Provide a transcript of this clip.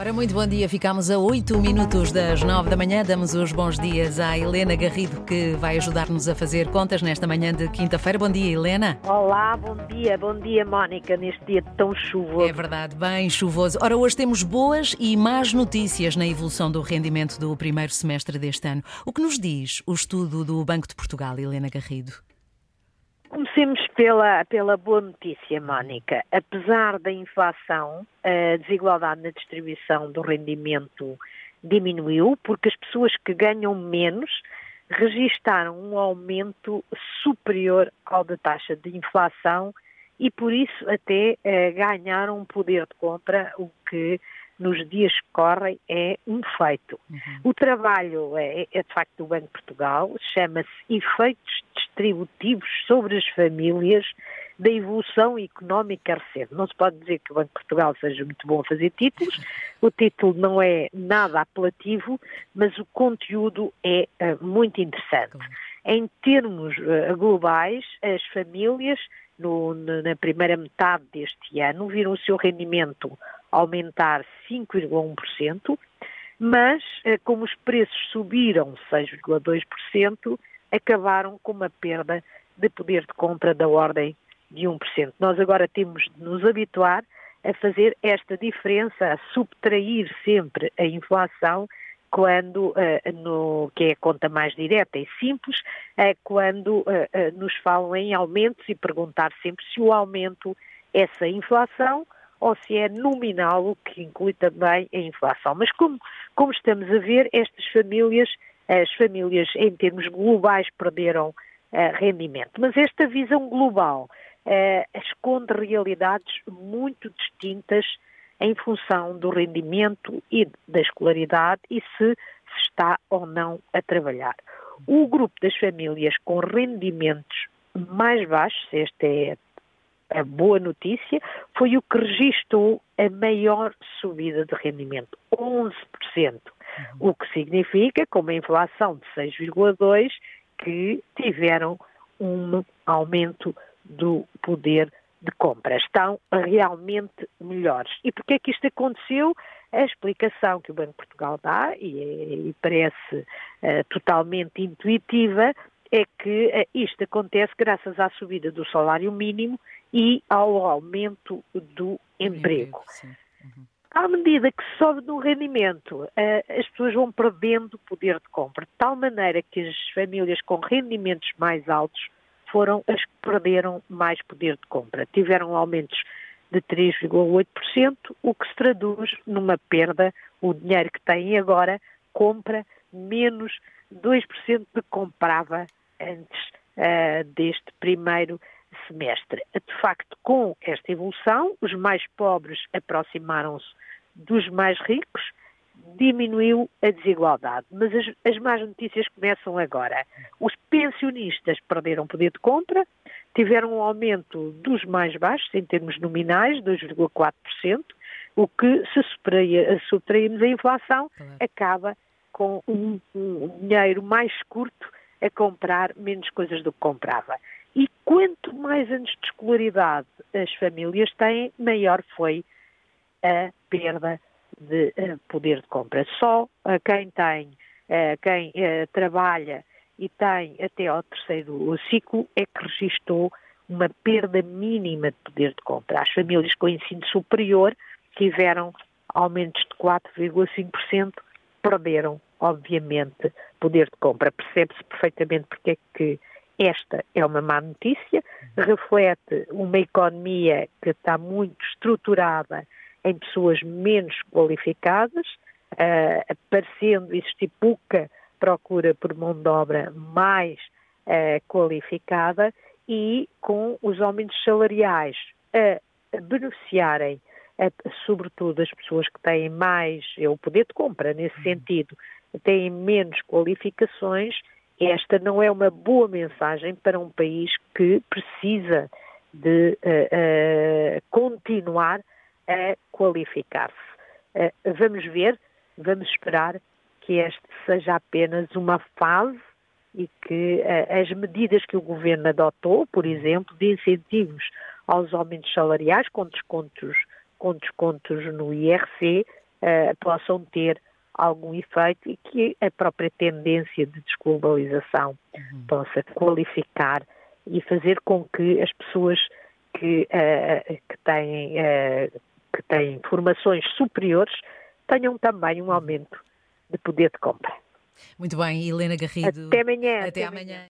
Ora, muito bom dia. Ficamos a 8 minutos das 9 da manhã. Damos os bons dias à Helena Garrido, que vai ajudar-nos a fazer contas nesta manhã de quinta-feira. Bom dia, Helena. Olá, bom dia. Bom dia, Mónica, neste dia tão chuvoso. É verdade, bem chuvoso. Ora, hoje temos boas e más notícias na evolução do rendimento do primeiro semestre deste ano. O que nos diz o estudo do Banco de Portugal, Helena Garrido? Comecemos pela, pela boa notícia, Mónica. Apesar da inflação, a desigualdade na distribuição do rendimento diminuiu, porque as pessoas que ganham menos registaram um aumento superior ao da taxa de inflação e, por isso, até eh, ganharam um poder de compra, o que nos dias que correm é um feito. Uhum. O trabalho é, é, de facto do Banco de Portugal, chama-se Efeitos Distributivos sobre as Famílias da Evolução Económica Recente. Não se pode dizer que o Banco de Portugal seja muito bom a fazer títulos, o título não é nada apelativo, mas o conteúdo é uh, muito interessante. Em termos uh, globais, as famílias no, na primeira metade deste ano viram o seu rendimento aumentar 5,1%, mas eh, como os preços subiram 6,2%, acabaram com uma perda de poder de compra da ordem de 1%. Nós agora temos de nos habituar a fazer esta diferença, a subtrair sempre a inflação quando, uh, no, que é a conta mais direta e simples, uh, quando uh, nos falam em aumentos e perguntar sempre se o aumento é essa inflação ou se é nominal, o que inclui também a inflação. Mas como, como estamos a ver, estas famílias, as famílias em termos globais perderam uh, rendimento. Mas esta visão global uh, esconde realidades muito distintas em função do rendimento e da escolaridade e se, se está ou não a trabalhar. O grupo das famílias com rendimentos mais baixos, esta é a boa notícia, foi o que registrou a maior subida de rendimento, 11%, uhum. O que significa, com uma inflação de 6,2%, que tiveram um aumento do poder de compra. Estão realmente melhores. E porquê é que isto aconteceu? A explicação que o Banco de Portugal dá, e, é, e parece uh, totalmente intuitiva, é que uh, isto acontece graças à subida do salário mínimo e ao aumento do emprego. Uhum. À medida que sobe no rendimento, uh, as pessoas vão perdendo poder de compra, de tal maneira que as famílias com rendimentos mais altos foram as que perderam mais poder de compra. Tiveram aumentos de 3,8%, o que se traduz numa perda. O dinheiro que têm agora compra menos 2% do que comprava antes uh, deste primeiro semestre. De facto, com esta evolução, os mais pobres aproximaram-se dos mais ricos, diminuiu a desigualdade. Mas as, as más notícias começam agora. Os pensionistas perderam poder de compra, tiveram um aumento dos mais baixos, em termos nominais, 2,4%, o que, se subtrairmos a inflação, acaba com um, um dinheiro mais curto a comprar menos coisas do que comprava. E quanto mais anos de escolaridade as famílias têm, maior foi a perda de uh, poder de compra. Só uh, quem tem, uh, quem trabalha e tem até ao terceiro ciclo é que registrou uma perda mínima de poder de compra. As famílias com ensino superior tiveram aumentos de 4,5%, perderam, obviamente, poder de compra. Percebe-se perfeitamente porque é que esta é uma má notícia, reflete uma economia que está muito estruturada em pessoas menos qualificadas, uh, aparecendo, existir pouca procura por mão de obra mais uh, qualificada e com os aumentos salariais a beneficiarem, sobretudo, as pessoas que têm mais, é o poder de compra nesse uhum. sentido, têm menos qualificações, esta não é uma boa mensagem para um país que precisa de uh, uh, continuar a qualificar-se. Uh, vamos ver, vamos esperar que este seja apenas uma fase e que as medidas que o governo adotou, por exemplo, de incentivos aos aumentos salariais com descontos, com descontos no IRC, uh, possam ter algum efeito e que a própria tendência de desglobalização uhum. possa qualificar e fazer com que as pessoas que, uh, que, têm, uh, que têm formações superiores tenham também um aumento de poder de compra. Muito bem, Helena Garrido. Até amanhã. Até, até amanhã. amanhã.